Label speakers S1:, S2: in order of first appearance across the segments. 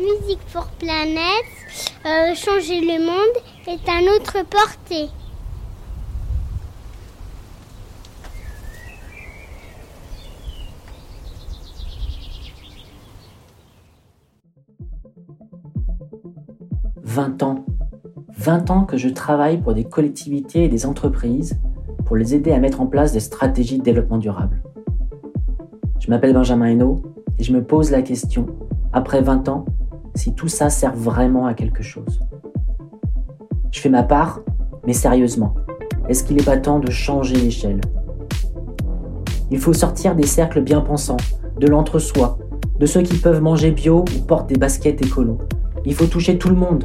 S1: Music for Planet, euh, changer le monde est à notre portée.
S2: « 20 ans. 20 ans que je travaille pour des collectivités et des entreprises pour les aider à mettre en place des stratégies de développement durable. Je m'appelle Benjamin Hainaut et je me pose la question, après 20 ans, si tout ça sert vraiment à quelque chose. Je fais ma part, mais sérieusement, est-ce qu'il n'est pas temps de changer l'échelle? Il faut sortir des cercles bien pensants, de l'entre-soi, de ceux qui peuvent manger bio ou portent des baskets écolo. Il faut toucher tout le monde.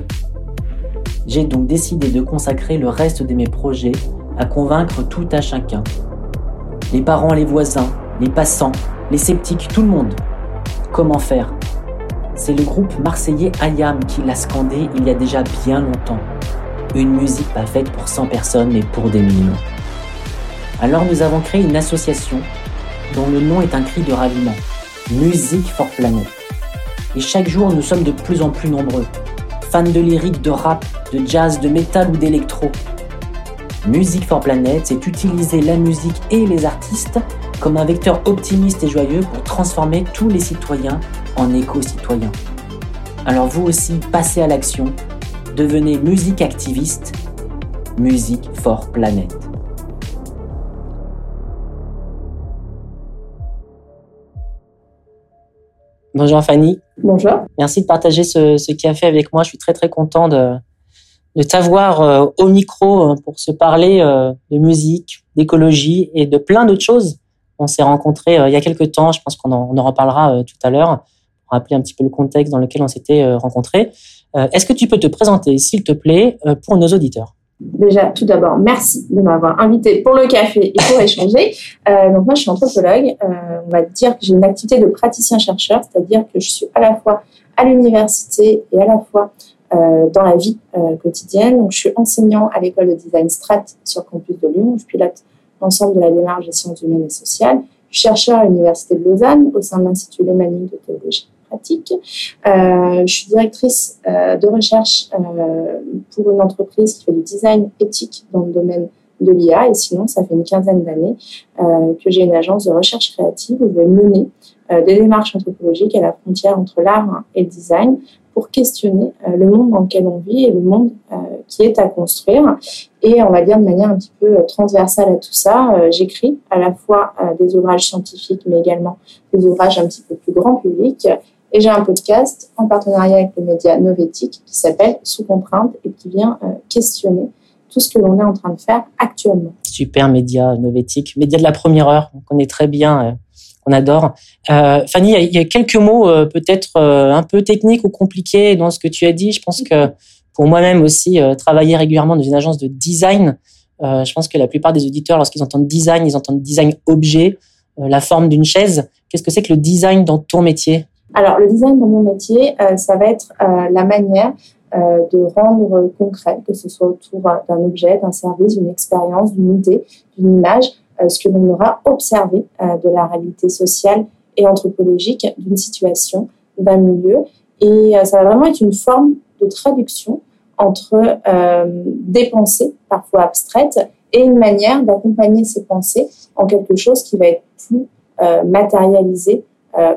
S2: J'ai donc décidé de consacrer le reste de mes projets à convaincre tout à chacun. Les parents, les voisins, les passants, les sceptiques, tout le monde. Comment faire? C'est le groupe marseillais Ayam qui l'a scandé il y a déjà bien longtemps. Une musique pas faite pour 100 personnes mais pour des millions. Alors nous avons créé une association dont le nom est un cri de raviment. Music for Planet. Et chaque jour nous sommes de plus en plus nombreux. Fans de lyrique, de rap, de jazz, de métal ou d'électro. Music for Planet, c'est utiliser la musique et les artistes comme un vecteur optimiste et joyeux pour transformer tous les citoyens en éco-citoyens. Alors vous aussi, passez à l'action, devenez musique activiste, Music for Planet. Bonjour Fanny.
S3: Bonjour.
S2: Merci de partager ce, ce café avec moi. Je suis très très content de, de t'avoir euh, au micro euh, pour se parler euh, de musique, d'écologie et de plein d'autres choses. On s'est rencontrés il y a quelques temps, je pense qu'on en, on en reparlera tout à l'heure, rappeler un petit peu le contexte dans lequel on s'était rencontrés. Est-ce que tu peux te présenter, s'il te plaît, pour nos auditeurs?
S3: Déjà, tout d'abord, merci de m'avoir invité pour le café et pour échanger. Euh, donc moi, je suis anthropologue. Euh, on va dire que j'ai une activité de praticien-chercheur, c'est-à-dire que je suis à la fois à l'université et à la fois euh, dans la vie euh, quotidienne. Donc, je suis enseignant à l'école de design Strat sur campus de Lyon. Je pilote l'ensemble de la démarche des sciences humaines et sociales. Je suis chercheur à l'université de Lausanne au sein de l'Institut Lémanique de théologie pratique. Euh, je suis directrice euh, de recherche euh, pour une entreprise qui fait du design éthique dans le domaine de l'IA. Et sinon, ça fait une quinzaine d'années que j'ai une agence de recherche créative où je vais mener des démarches anthropologiques à la frontière entre l'art et le design pour questionner le monde dans lequel on vit et le monde qui est à construire. Et on va dire de manière un petit peu transversale à tout ça, j'écris à la fois des ouvrages scientifiques, mais également des ouvrages un petit peu plus grand public. Et j'ai un podcast en partenariat avec le média Novétique qui s'appelle Sous contrainte et qui vient questionner tout ce que l'on est en train de faire actuellement.
S2: Super média Novétique, média de la première heure, on connaît très bien on adore. Euh, Fanny, il y, a quelques mots euh, peut-être euh, un peu techniques ou compliqués dans ce que tu as dit. Je pense que pour moi-même aussi, euh, travailler régulièrement dans une agence de design, je pense que la plupart des auditeurs, lorsqu'ils entendent design, ils entendent design objet, la forme d'une chaise. Qu'est-ce que c'est que le design dans ton métier?
S3: Alors, le design dans mon métier, ça va être la manière de rendre concret, que ce soit autour d'un objet, d'un service, d'une expérience, d'une idée, d'une image, euh, ce que l'on aura observé euh, de la réalité sociale et anthropologique d'une situation, d'un milieu. Et euh, ça va vraiment être une forme de traduction entre des pensées parfois abstraites et une manière d'accompagner ces pensées en quelque chose qui va être plus matérialisé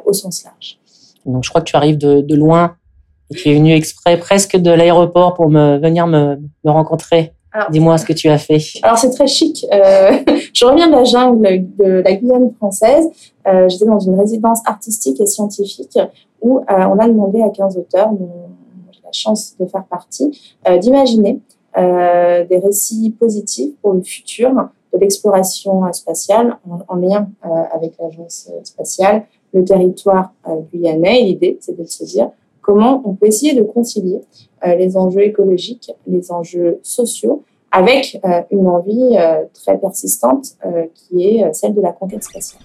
S3: au sens large.
S2: Donc je crois que tu arrives de, de loin et tu es venu exprès presque de l'aéroport pour me venir me, me rencontrer. Dis-moi ce que tu as fait.
S3: Alors c'est très chic. Euh, je reviens de la jungle de la Guyane française. Euh, J'étais dans une résidence artistique et scientifique où euh, on a demandé à 15 auteurs, dont j'ai la chance de faire partie, d'imaginer des récits positifs pour le futur de l'exploration spatiale en, en lien avec l'agence spatiale, le territoire guyanais. L'idée, c'est de se dire comment on peut essayer de concilier euh, les enjeux écologiques, les enjeux sociaux, avec euh, une envie euh, très persistante qui est celle de la conquête spatiale.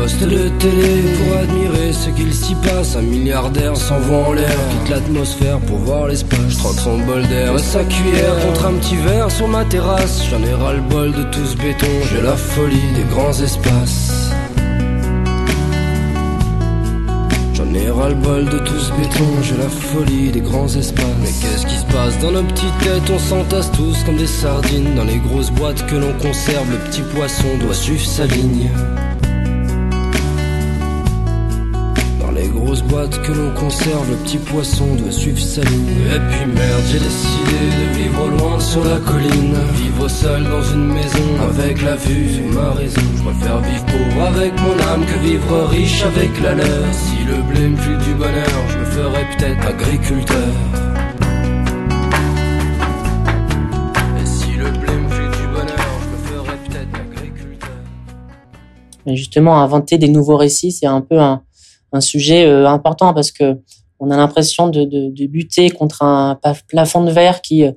S4: Poste de télé pour admirer ce qu'il s'y passe. Un milliardaire s'envoie en l'air, quitte l'atmosphère pour voir l'espace. Je troque son bol d'air et sa cuillère contre un petit verre sur ma terrasse. J'en ai ras le bol de tout ce béton, j'ai la folie des grands espaces. J'en ai ras le bol de tout ce béton, j'ai la folie des grands espaces. Mais qu'est-ce qui se passe dans nos petites têtes? On s'entasse tous comme des sardines. Dans les grosses boîtes que l'on conserve, le petit poisson doit suivre sa ligne. Les grosses boîtes que l'on conserve, le petit poisson doit suivre sa ligne. Et puis merde, j'ai décidé de vivre loin sur la colline. Vivre seul dans une maison avec la vue sur ma raison. Je préfère vivre pauvre avec mon âme que vivre riche avec la leur. Si le blé me file du bonheur, je me ferais peut-être agriculteur. Et
S2: justement, inventer des nouveaux récits, c'est un peu un, un sujet euh, important parce que on a l'impression de, buter contre un plafond de verre qui, euh,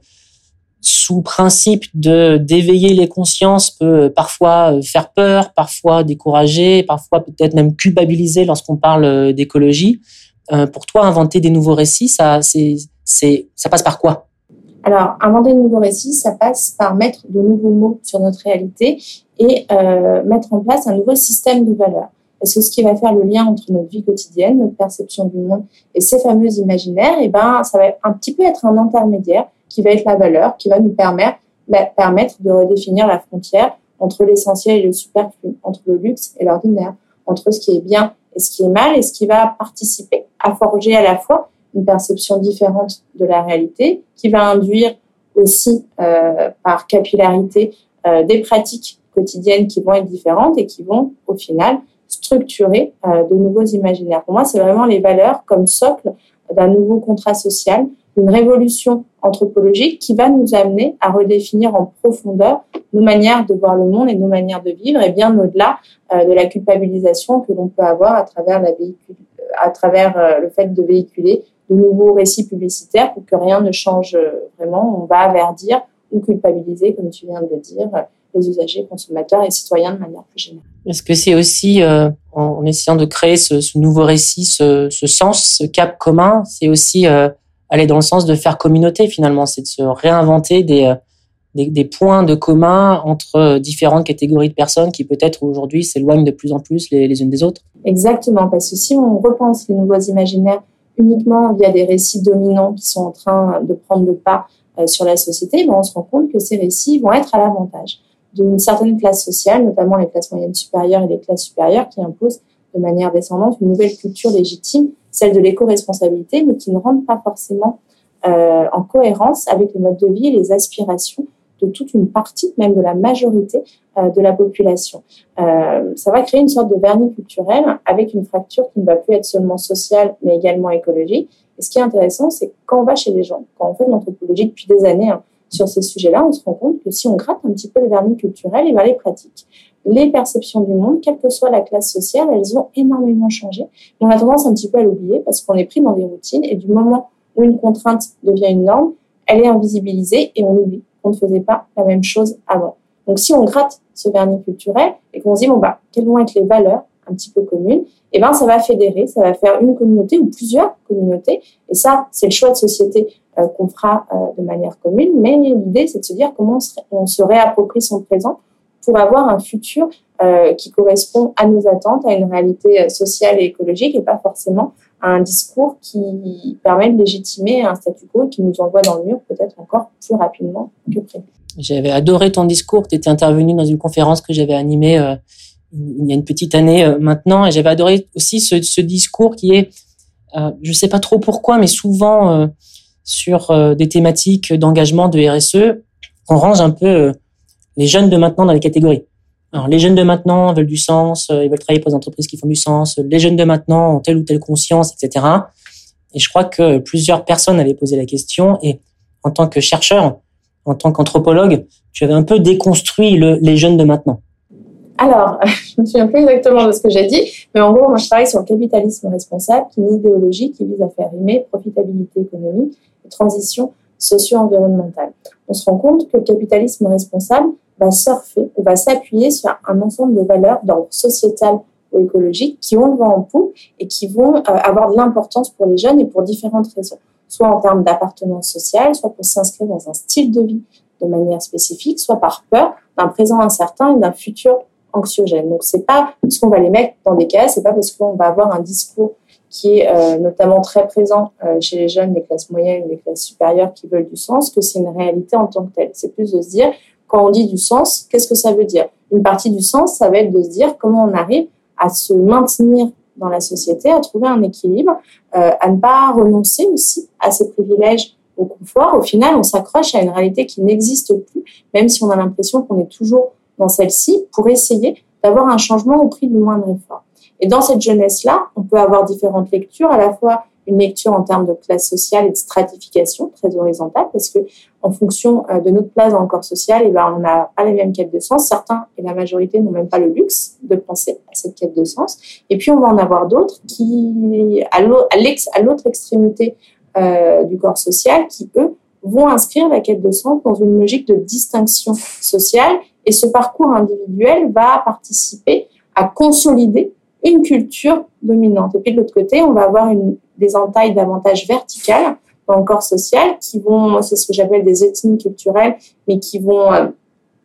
S2: sous principe de d'éveiller les consciences, peut euh, parfois faire peur, parfois décourager, parfois peut-être même culpabiliser lorsqu'on parle d'écologie. Pour toi, inventer des nouveaux récits, ça, passe par quoi?
S3: Alors, inventer de nouveaux récits, ça passe par mettre de nouveaux mots sur notre réalité et mettre en place un nouveau système de valeurs. Parce que ce qui va faire le lien entre notre vie quotidienne, notre perception du monde et ces fameux imaginaires, et ben, ça va un petit peu être un intermédiaire qui va être la valeur, qui va nous permettre, bah, permettre de redéfinir la frontière entre l'essentiel et le superflu, entre le luxe et l'ordinaire, entre ce qui est bien et ce qui est mal, et ce qui va participer à forger à la fois une perception différente de la réalité, qui va induire aussi euh, par capillarité euh, des pratiques quotidiennes qui vont être différentes et qui vont au final structurer euh, de nouveaux imaginaires. Pour moi, c'est vraiment les valeurs comme socle d'un nouveau contrat social, une révolution anthropologique qui va nous amener à redéfinir en profondeur nos manières de voir le monde et nos manières de vivre, et bien au-delà euh, de la culpabilisation que l'on peut avoir à travers, la euh, le fait de véhiculer de nouveaux récits publicitaires pour que rien ne change vraiment. On va averdir ou culpabiliser, comme tu viens de le dire, les usagers, consommateurs et citoyens de manière plus générale.
S2: Est-ce que c'est aussi, euh, en, essayant de créer ce, ce nouveau récit, ce, ce, sens, ce cap commun, c'est aussi euh, aller dans le sens de faire communauté finalement, c'est de se réinventer des, euh, des, des, points de commun entre différentes catégories de personnes qui peut-être aujourd'hui s'éloignent de plus en plus les, les unes des autres
S3: Exactement, parce que si on repense les nouveaux imaginaires uniquement via des récits dominants qui sont en train de prendre le pas sur la société, ben on se rend compte que ces récits vont être à l'avantage d'une certaine classe sociale, notamment les classes moyennes supérieures et les classes supérieures, qui imposent de manière descendante une nouvelle culture légitime, celle de l'éco-responsabilité, mais qui ne rentre pas forcément euh, en cohérence avec le mode de vie et les aspirations de toute une partie, même de la majorité euh, de la population. Euh, ça va créer une sorte de vernis culturel avec une fracture qui ne va plus être seulement sociale, mais également écologique. Et ce qui est intéressant, c'est quand on va chez les gens, quand on fait de l'anthropologie depuis des années, hein, sur ces sujets-là, on se rend compte que si on gratte un petit peu le vernis culturel, et ben les pratiques, les perceptions du monde, quelle que soit la classe sociale, elles ont énormément changé. On a tendance un petit peu à l'oublier parce qu'on est pris dans des routines et du moment où une contrainte devient une norme, elle est invisibilisée et on oublie qu'on ne faisait pas la même chose avant. Donc si on gratte ce vernis culturel et qu'on se dit bon bah quelles vont être les valeurs un petit peu communes, et ben ça va fédérer, ça va faire une communauté ou plusieurs communautés. Et ça, c'est le choix de société qu'on fera euh, de manière commune. Mais l'idée, c'est de se dire comment on se, réapproprie son présent pour avoir un futur euh, qui correspond à nos attentes, à une réalité sociale et écologique, et pas forcément à un discours qui permet de légitimer un statu quo et qui nous envoie dans le mur peut-être encore plus rapidement que prévu.
S2: J'avais adoré ton discours. Tu étais intervenu dans une conférence que j'avais animée euh, il y a une petite année euh, maintenant, et j'avais adoré aussi ce, discours qui est, euh, je sais pas trop pourquoi, mais souvent euh, sur euh, des thématiques d'engagement de RSE, on range un peu euh, les jeunes de maintenant dans les catégories. Alors, les jeunes de maintenant veulent du sens, ils veulent travailler pour des entreprises qui font du sens. Les jeunes de maintenant ont telle ou telle conscience, etc. Et je crois que plusieurs personnes avaient posé la question. Et en tant que chercheur, en tant qu'anthropologue, tu avais un peu déconstruit le, les jeunes de maintenant.
S3: Alors, je ne me souviens plus exactement de ce que j'ai dit, mais en gros, moi, je travaille sur le capitalisme responsable, qui est une idéologie qui vise à faire rimer profitabilité économique transition socio-environnementale. On se rend compte que le capitalisme responsable va surfer ou va s'appuyer sur un ensemble de valeurs d'ordre sociétal ou écologique qui ont le vent en poupe et qui vont euh, avoir de l'importance pour les jeunes et pour différentes raisons. Soit en termes d'appartenance sociale, soit pour s'inscrire dans un style de vie de manière spécifique, soit par peur d'un présent incertain et d'un futur anxiogène. Donc c'est pas parce qu'on va les mettre dans des cases, c'est pas parce qu'on va avoir un discours qui est euh, notamment très présent euh, chez les jeunes des classes moyennes, des classes supérieures qui veulent du sens, que c'est une réalité en tant que telle. C'est plus de se dire, quand on dit du sens, qu'est-ce que ça veut dire? Une partie du sens, ça va être de se dire comment on arrive à se maintenir dans la société, à trouver un équilibre, euh, à ne pas renoncer aussi à ses privilèges au confort. Au final, on s'accroche à une réalité qui n'existe plus, même si on a l'impression qu'on est toujours dans celle-ci, pour essayer d'avoir un changement au prix du moindre effort. Et dans cette jeunesse-là, on peut avoir différentes lectures, à la fois une lecture en termes de classe sociale et de stratification très horizontale, parce que en fonction euh, de notre place dans le corps social, eh ben, on n'a pas les mêmes quêtes de sens. Certains et la majorité n'ont même pas le luxe de penser à cette quête de sens. Et puis on va en avoir d'autres qui, à l'autre extrémité euh, du corps social, qui eux vont inscrire la quête de sens dans une logique de distinction sociale. Et ce parcours individuel va participer à consolider une culture dominante. Et puis de l'autre côté, on va avoir des entailles davantage verticales dans le corps social qui vont, c'est ce que j'appelle des ethnies culturelles, mais qui vont euh,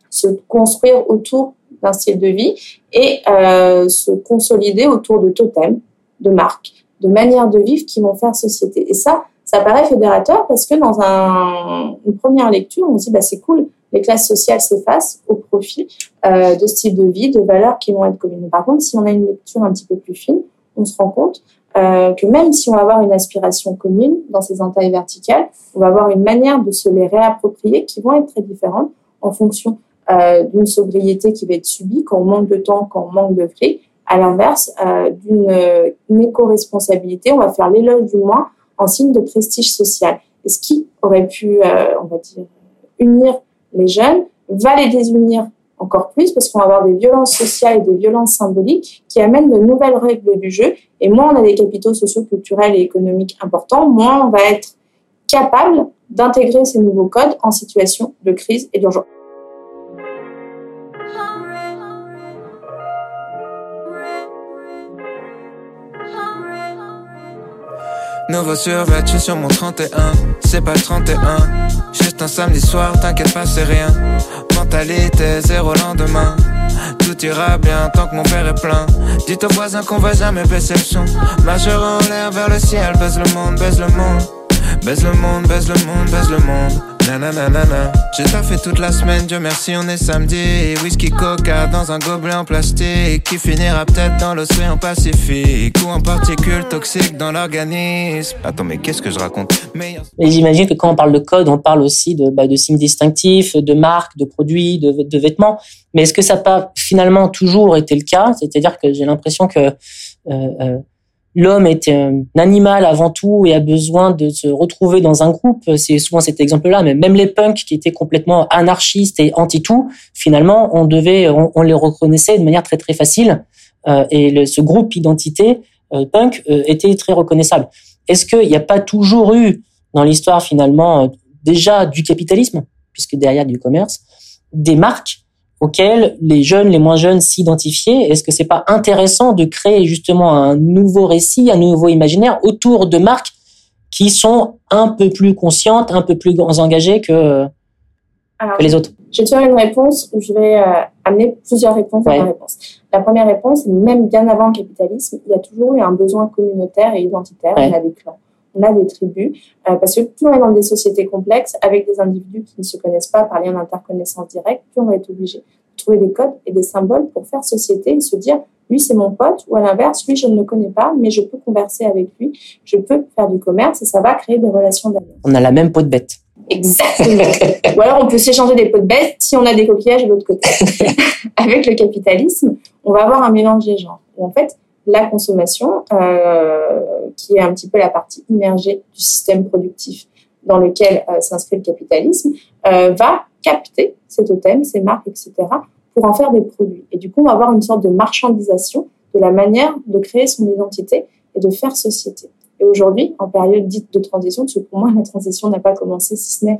S3: se construire autour d'un style de vie et euh, se consolider autour de totems, de marques, de manières de vivre qui vont faire société. Et ça, ça paraît fédérateur parce que dans un, une première lecture, on se dit bah c'est cool, les classes sociales s'effacent au profit euh, de styles de vie, de valeurs qui vont être communes. Par contre, si on a une lecture un petit peu plus fine, on se rend compte euh, que même si on va avoir une aspiration commune dans ces entailles verticales, on va avoir une manière de se les réapproprier qui vont être très différentes en fonction euh, d'une sobriété qui va être subie quand on manque de temps, quand on manque de fric. À l'inverse, euh, d'une éco-responsabilité, on va faire l'éloge du moins en signe de prestige social. Et ce qui aurait pu, euh, on va dire, unir les jeunes, va les désunir encore plus parce qu'on va avoir des violences sociales et des violences symboliques qui amènent de nouvelles règles du jeu. Et moins on a des capitaux sociaux, culturels et économiques importants, moins on va être capable d'intégrer ces nouveaux codes en situation de crise et d'urgence.
S5: Nouveau sur mon 31, c'est pas le 31. Juste un samedi soir, t'inquiète pas, c'est rien. Mentalité zéro lendemain. Tout ira bien tant que mon père est plein. Dites aux voisins qu'on va jamais baisser le son. Majeur en l'air vers le ciel, baise le monde, baise le monde. Baise le monde, baise le monde, baise le monde. J'ai fait toute la semaine, Dieu merci, on est samedi. Whisky coca dans un gobelet en plastique qui finira peut-être dans l'océan Pacifique ou en particules toxiques dans l'organisme. Attends, mais qu'est-ce que je raconte?
S2: Et j'imagine que quand on parle de code, on parle aussi de, bah, signes distinctifs, de marques, de produits, de, de vêtements. Mais est-ce que ça n'a pas finalement toujours été le cas? C'est-à-dire que j'ai l'impression que euh, euh, l'homme est un animal avant tout et a besoin de se retrouver dans un groupe. C'est souvent cet exemple-là, mais même les punks qui étaient complètement anarchistes et anti-tout, finalement, on les reconnaissait de manière très très facile. Euh, et ce groupe identité euh, punk euh, était très reconnaissable. Est-ce qu'il n'y a pas toujours eu dans l'histoire finalement déjà du capitalisme, puisque derrière du commerce, des marques auxquels les jeunes, les moins jeunes s'identifiaient. Est-ce que c'est pas intéressant de créer justement un nouveau récit, un nouveau imaginaire autour de marques qui sont un peu plus conscientes, un peu plus engagées que, que les autres?
S3: Je vais te faire une réponse où je vais euh, amener plusieurs réponses à la réponse. La première réponse, même bien avant le capitalisme, il y a toujours eu un besoin communautaire et identitaire. Il y a des clans on a des tribus, euh, parce que plus on est dans des sociétés complexes, avec des individus qui ne se connaissent pas par lien d'interconnaissance directe, plus on va être obligé de trouver des codes et des symboles pour faire société et se dire, lui c'est mon pote, ou à l'inverse, lui je ne le connais pas, mais je peux converser avec lui, je peux faire du commerce et ça va créer des relations d'amour.
S2: On a la même peau de bête.
S3: Exactement. Ou alors on peut s'échanger des pots de bête si on a des coquillages de l'autre côté. avec le capitalisme, on va avoir un mélange des genres. en fait, la consommation, euh, qui est un petit peu la partie immergée du système productif dans lequel euh, s'inscrit le capitalisme, euh, va capter ces totems, ces marques, etc., pour en faire des produits. Et du coup, on va avoir une sorte de marchandisation de la manière de créer son identité et de faire société. Et aujourd'hui, en période dite de transition, parce que pour moi, la transition n'a pas commencé, si ce n'est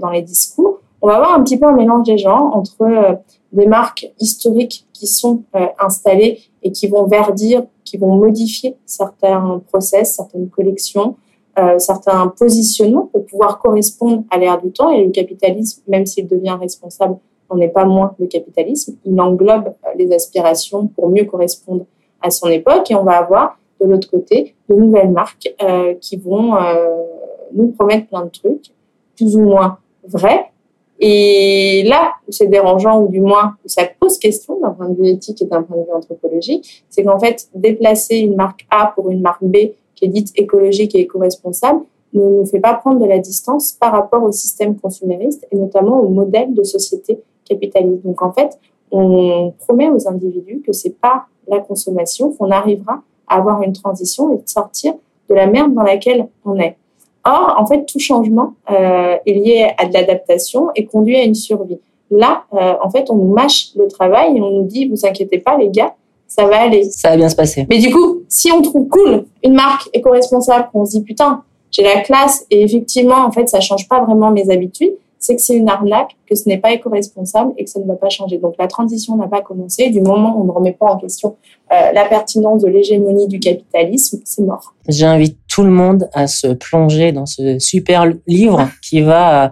S3: dans les discours, on va avoir un petit peu un mélange des genres entre des marques historiques qui sont installées et qui vont verdir, qui vont modifier certains process, certaines collections, euh, certains positionnements pour pouvoir correspondre à l'ère du temps. Et le capitalisme, même s'il devient responsable, n'en est pas moins le capitalisme. Il englobe les aspirations pour mieux correspondre à son époque. Et on va avoir de l'autre côté de nouvelles marques qui vont nous promettre plein de trucs, plus ou moins vrais, et là c'est dérangeant, ou du moins ça pose question d'un point de vue éthique et d'un point de vue anthropologique, c'est qu'en fait, déplacer une marque A pour une marque B qui est dite écologique et éco-responsable ne nous fait pas prendre de la distance par rapport au système consumériste et notamment au modèle de société capitaliste. Donc en fait, on promet aux individus que c'est pas la consommation qu'on arrivera à avoir une transition et de sortir de la merde dans laquelle on est. Or, en fait, tout changement euh, est lié à de l'adaptation et conduit à une survie. Là, euh, en fait, on nous mâche le travail et on nous dit, vous inquiétez pas, les gars, ça va aller.
S2: Ça va bien se passer.
S3: Mais du coup, si on trouve cool une marque éco-responsable, qu'on se dit, putain, j'ai la classe et effectivement, en fait, ça change pas vraiment mes habitudes, c'est que c'est une arnaque, que ce n'est pas éco-responsable et que ça ne va pas changer. Donc la transition n'a pas commencé. Du moment où on ne remet pas en question euh, la pertinence de l'hégémonie du capitalisme, c'est mort.
S2: J'invite tout le monde à se plonger dans ce super livre qui va euh,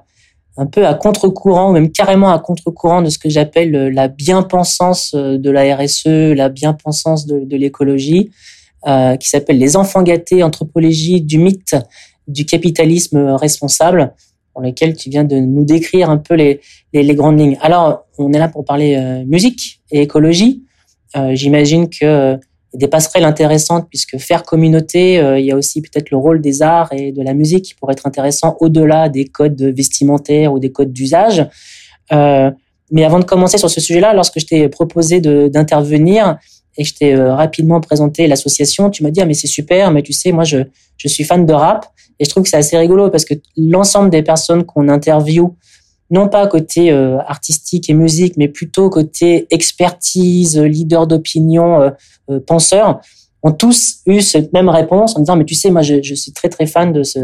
S2: un peu à contre-courant, même carrément à contre-courant de ce que j'appelle euh, la bien-pensance de la RSE, la bien-pensance de, l'écologie, qui s'appelle Les enfants gâtés, anthropologie du mythe du capitalisme responsable pour lesquels tu viens de nous décrire un peu les, les, grandes lignes. Alors, on est là pour parler euh, musique et écologie. Euh, J'imagine que euh, des passerelles intéressantes puisque faire communauté, il y a aussi peut-être le rôle des arts et de la musique qui pourrait être intéressant au-delà des codes vestimentaires ou des codes d'usage. mais avant de commencer sur ce sujet-là, lorsque je t'ai proposé d'intervenir et je t'ai rapidement présenté l'association, tu m'as dit ah mais c'est super, mais tu sais moi je je suis fan de rap. Et je trouve que c'est assez rigolo parce que l'ensemble des personnes qu'on interviewe, non pas côté euh, artistique et musique, mais plutôt côté expertise, leader d'opinion, euh, euh, penseur, ont tous eu cette même réponse en disant mais tu sais moi je, je suis très très fan de ce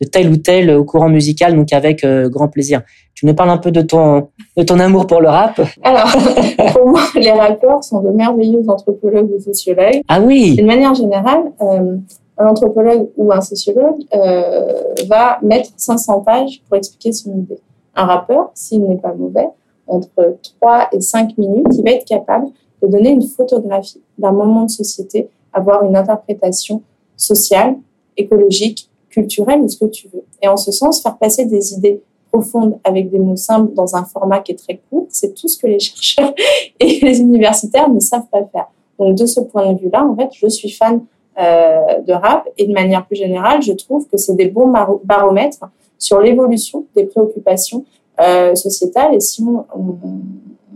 S2: de tel ou tel courant musical donc avec grand plaisir. Tu nous parles un peu de ton de ton amour pour le rap?
S3: Alors pour moi les rappeurs sont de merveilleux anthropologues ou sociologues.
S2: Ah oui.
S3: D'une manière générale, un anthropologue ou un sociologue euh, va mettre 500 pages pour expliquer son idée. Un rappeur, s'il n'est pas mauvais, entre 3 et 5 minutes, il va être capable de donner une photographie d'un moment de société, avoir une interprétation sociale, écologique, culturelle ou ce que tu veux. Et en ce sens, faire passer des idées profondes avec des mots simples dans un format qui est très court, c'est tout ce que les chercheurs et les universitaires ne savent pas faire. Donc de ce point de vue-là, en fait, je suis fan euh, de rap. Et de manière plus générale, je trouve que c'est des bons baromètres sur l'évolution des préoccupations euh, sociétales. Et si on,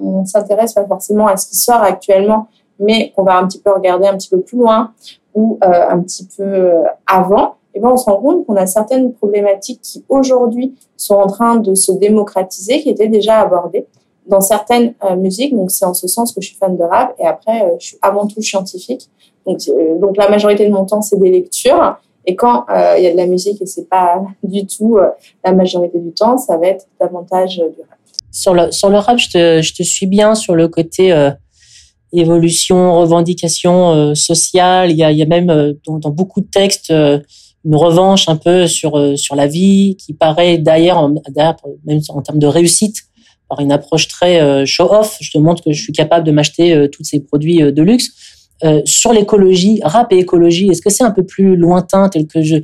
S3: on, s'intéresse pas forcément à ce qui sort actuellement, mais qu'on va un petit peu regarder un petit peu plus loin ou euh, un petit peu avant, eh ben on se rend compte qu'on a certaines problématiques qui aujourd'hui sont en train de se démocratiser, qui étaient déjà abordées dans certaines euh, musiques. Donc c'est en ce sens que je suis fan de rap. Et après, euh, je suis avant tout scientifique. Donc, euh, donc la majorité de mon temps, c'est des lectures. Et quand il y a de la musique et c'est pas du tout la majorité du temps, ça va être davantage du rap.
S2: Sur le, sur le rap, je te, je te suis bien sur le côté évolution, revendication sociale. Il y a, y a même dans beaucoup de textes une revanche un peu sur sur la vie qui paraît d'ailleurs même en termes de réussite par une approche très euh, show-off. Je te montre que je suis capable de m'acheter euh, tous ces produits euh, de luxe. sur l'écologie, rap et écologie, est-ce que c'est un peu plus lointain tel que je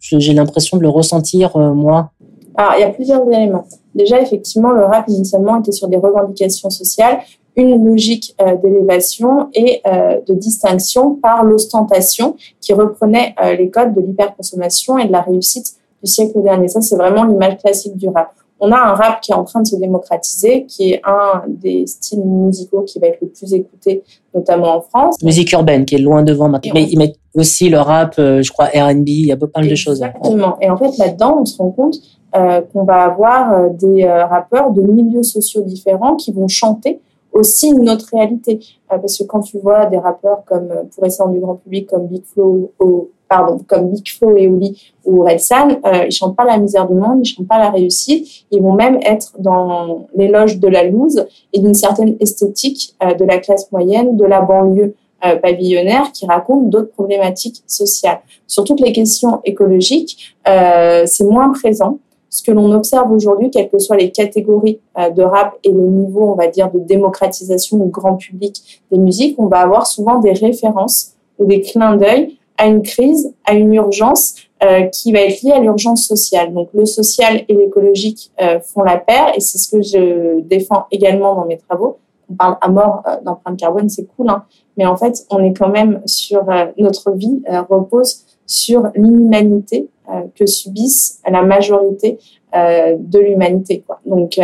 S2: j'ai l'impression de le ressentir moi?
S3: Alors, il y a plusieurs éléments. Déjà, effectivement, le rap initialement était sur des revendications sociales, une logique d'élévation et de distinction par l'ostentation qui reprenait les codes de l'hyperconsommation et de la réussite du siècle dernier. Ça, c'est vraiment l'image classique du rap on a un rap qui est en train de se démocratiser, qui est un des styles musicaux qui va être le plus écouté, notamment en France.
S2: Musique urbaine, qui est loin devant maintenant. Mais ils mettent aussi le rap, euh, je crois, R&B, il y a pas mal de choses.
S3: Exactement. Et en fait, là-dedans, on se rend compte euh, qu'on va avoir euh, des rappeurs de milieux sociaux différents qui vont chanter aussi une autre réalité. parce que quand tu vois des rappeurs comme, pour rester dans du grand public, comme Big Flo ou pardon, comme Big Flo et Oli ou Relsan, euh, ils chantent pas la misère du monde, ils chantent pas la réussite, ils vont même être dans l'éloge de la loose et d'une certaine esthétique euh, de la classe moyenne, de la banlieue euh, pavillonnaire qui raconte d'autres problématiques sociales. Sur toutes les questions écologiques, euh, c'est moins présent. Ce que l'on observe aujourd'hui, quelles que soient les catégories euh, de rap et le niveau, on va dire, de démocratisation au grand public des musiques, on va avoir souvent des références ou des clins d'œil à une crise, à une urgence euh, qui va être liée à l'urgence sociale. Donc le social et l'écologique euh, font la paire et c'est ce que je défends également dans mes travaux. On parle à mort euh, d'empreinte carbone, c'est cool, hein, mais en fait on est quand même sur euh, notre vie repose sur l'inhumanité que subissent la majorité de l'humanité. Donc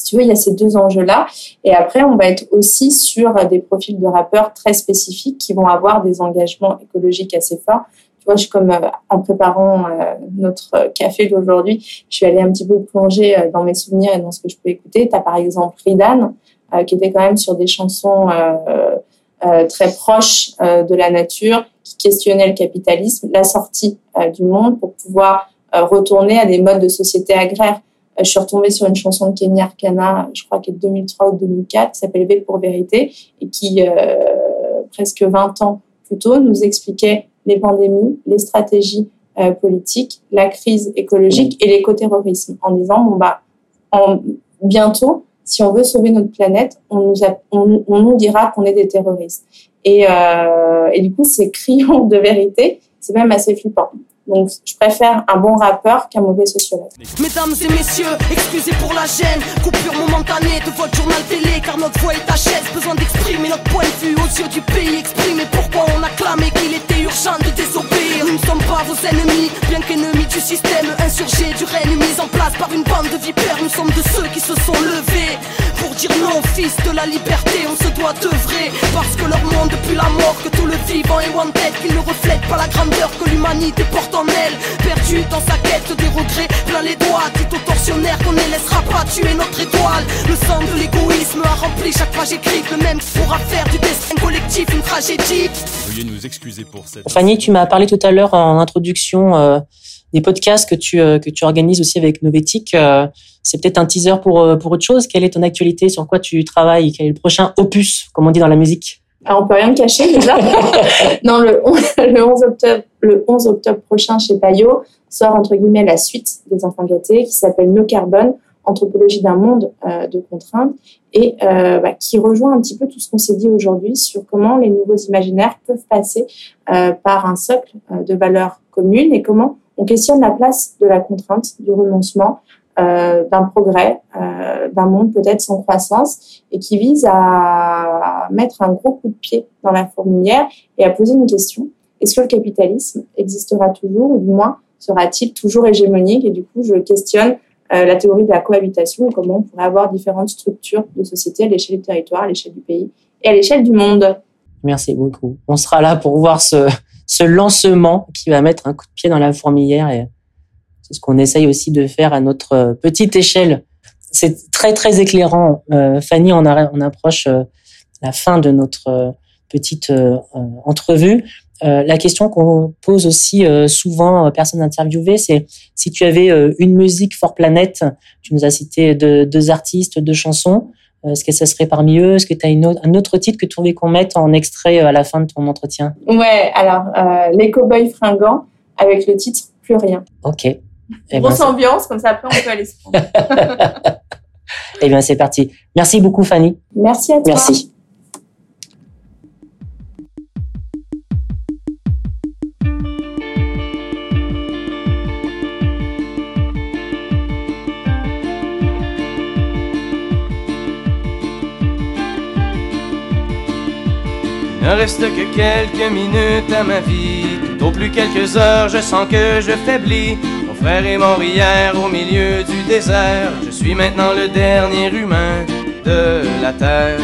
S3: si tu veux, il y a ces deux enjeux-là. Et après, on va être aussi sur des profils de rappeurs très spécifiques qui vont avoir des engagements écologiques assez forts. Tu vois, je comme euh, en préparant euh, notre café d'aujourd'hui, je suis allée un petit peu plonger euh, dans mes souvenirs et dans ce que je peux écouter. Tu as par exemple Ridan, qui était quand même sur des chansons très proches de la nature, qui questionnait le capitalisme, la sortie du monde pour pouvoir retourner à des modes de société agraire. Euh, je suis retombée sur une chanson de Kenny Arcana, je crois qu'elle est de 2003 ou 2004, qui s'appelle V pour vérité et qui, euh, presque 20 ans plus tôt, nous expliquait les pandémies, les stratégies euh, politiques, la crise écologique et l'écoterrorisme, en disant bon bah en, bientôt, si on veut sauver notre planète, on nous, on nous dira qu'on est des terroristes. Et, euh, et du coup, ces crayons de vérité, c'est même assez flippant. Donc, je préfère un bon rappeur qu'un mauvais sociologue.
S6: Mesdames et messieurs, excusez pour la gêne. Coupure momentanée de votre journal télé, car notre voix est à chaise. Besoin d'exprimer notre point de vue aux yeux du pays. Exprimer pourquoi on a clamé qu'il était urgent de désobéir? Nous ne sommes pas vos ennemis, bien qu'ennemis du système insurgé, du règne mis en place par une bande de vipères. Nous sommes de ceux qui se sont levés pour dire non, fils de la liberté. On se doit d'œuvrer parce que leur monde depuis la mort, que tout le vivant est wanted, qu'ils ne reflètent pas la grandeur que l'humanité porte elle Perdu dans sa quête des regrets Plein les doigts, dit au tortionnaire qu'on ne laissera pas tuer notre étoile Le sang de l'égoïsme a rempli chaque page écrite Le même pourra faire du destin collectif une tragédie
S7: Veuillez nous excuser pour cette...
S2: Fanny, tu m'as parlé tout à l'heure en introduction euh, des podcasts que tu, euh, que tu organises aussi avec Novetic. Euh, c'est peut-être un teaser pour, euh, pour autre chose. Quelle est ton actualité? Sur quoi tu travailles? Quel est le prochain opus, comme on dit dans la musique?
S3: Alors, on peut rien cacher déjà. non, le, 11 octobre, le 11 octobre prochain chez Payot sort entre guillemets la suite des enfants gâtés qui s'appelle No Carbone, anthropologie d'un monde euh, de contraintes et euh, bah, qui rejoint un petit peu tout ce qu'on s'est dit aujourd'hui sur comment les nouveaux imaginaires peuvent passer euh, par un socle de valeurs communes et comment on questionne la place de la contrainte, du renoncement, euh, d'un progrès, euh, d'un monde peut-être sans croissance, et qui vise à mettre un gros coup de pied dans la fourmilière et à poser une question. Est-ce que le capitalisme existera toujours, ou du moins sera-t-il toujours hégémonique? Et du coup, je questionne euh, la théorie de la cohabitation, comment on pourrait avoir différentes structures de société à l'échelle du territoire, à l'échelle du pays et à l'échelle du monde.
S2: Merci beaucoup. On sera là pour voir ce, ce lancement qui va mettre un coup de pied dans la fourmilière c'est ce qu'on essaye aussi de faire à notre euh, petite échelle. C'est très très éclairant. Euh, Fanny, on, on approche euh, la fin de notre petite entrevue. la question qu'on pose aussi souvent aux personnes interviewées, c'est si tu avais une musique for planète, tu nous as cité deux, deux artistes, deux chansons, est-ce que ça serait parmi eux? Est-ce que tu as une autre, un autre titre que tu voulais qu'on mette en extrait à la fin de ton entretien?
S3: Ouais, alors euh, Les Cowboys Fringants avec le titre Plus rien.
S2: Ok.
S3: Eh Grosse ben, ambiance, comme ça après on peut aller se prendre.
S2: eh bien c'est parti. Merci beaucoup Fanny.
S3: Merci à toi.
S2: Merci.
S8: Il ne reste que quelques minutes à ma vie. Tout au plus quelques heures, je sens que je faiblis. Frère est mort hier au milieu du désert. Je suis maintenant le dernier humain de la terre.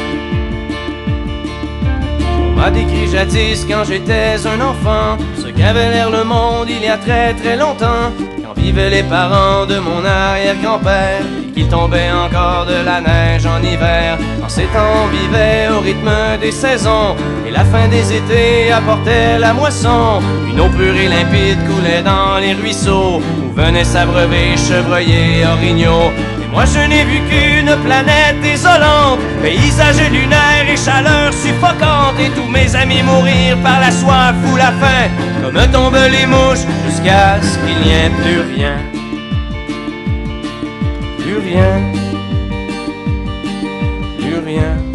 S8: On m'a décrit jadis quand j'étais un enfant ce qu'avait l'air le monde il y a très très longtemps. Quand vivaient les parents de mon arrière-grand-père qu'il tombait encore de la neige en hiver. En ces temps, on vivait au rythme des saisons, et la fin des étés apportait la moisson. Une eau pure et limpide coulait dans les ruisseaux, venaient s'abreuver chevreuils et. Et moi je n'ai vu qu'une planète désolante, paysage lunaire et chaleur suffocante, et tous mes amis mourir par la soif ou la faim, comme tombent les mouches, jusqu'à ce qu'il n'y ait plus rien. Plus rien, plus rien.